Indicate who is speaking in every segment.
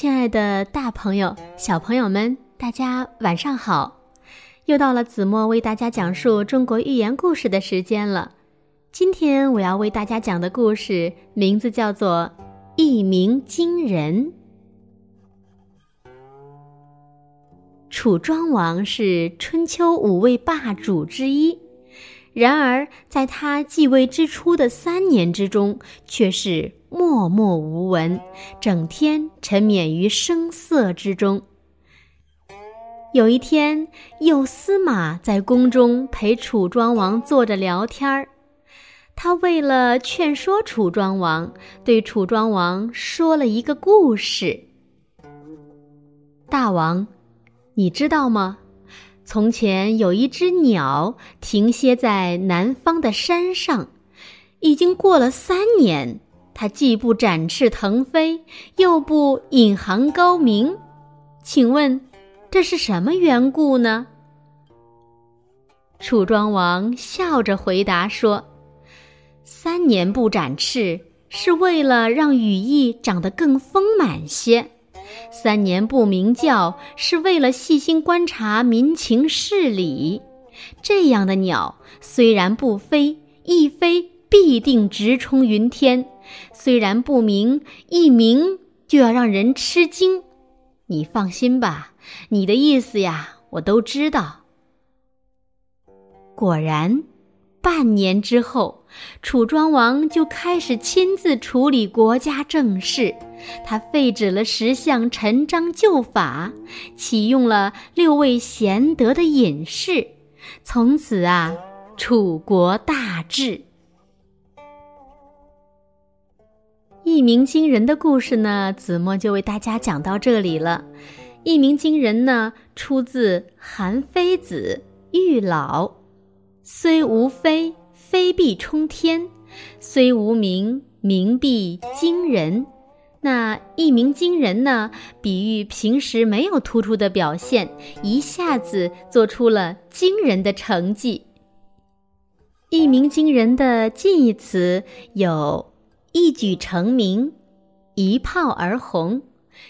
Speaker 1: 亲爱的，大朋友、小朋友们，大家晚上好！又到了子墨为大家讲述中国寓言故事的时间了。今天我要为大家讲的故事名字叫做《一鸣惊人》。楚庄王是春秋五位霸主之一。然而，在他继位之初的三年之中，却是默默无闻，整天沉湎于声色之中。有一天，右司马在宫中陪楚庄王坐着聊天儿，他为了劝说楚庄王，对楚庄王说了一个故事：“大王，你知道吗？”从前有一只鸟停歇在南方的山上，已经过了三年，它既不展翅腾飞，又不引吭高鸣，请问这是什么缘故呢？楚庄王笑着回答说：“三年不展翅，是为了让羽翼长得更丰满些。”三年不鸣叫，是为了细心观察民情事理。这样的鸟虽然不飞，一飞必定直冲云天；虽然不明，一明就要让人吃惊。你放心吧，你的意思呀，我都知道。果然。半年之后，楚庄王就开始亲自处理国家政事。他废止了十项陈章旧法，启用了六位贤德的隐士。从此啊，楚国大治。一鸣惊人的故事呢，子墨就为大家讲到这里了。一鸣惊人呢，出自《韩非子·玉老》。虽无飞，飞必冲天；虽无鸣，鸣必惊人。那一鸣惊人呢？比喻平时没有突出的表现，一下子做出了惊人的成绩。一鸣惊人的近义词有：一举成名、一炮而红、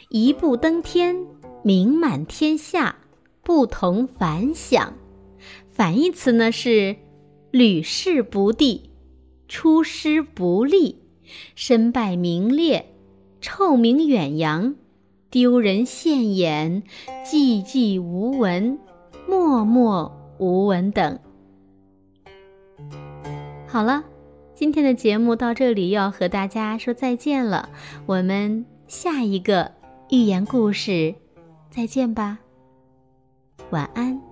Speaker 1: 一步登天、名满天下、不同凡响。反义词呢是屡试不第、出师不利、身败名裂、臭名远扬、丢人现眼、寂寂无闻、默默无闻等。好了，今天的节目到这里要和大家说再见了，我们下一个寓言故事再见吧，晚安。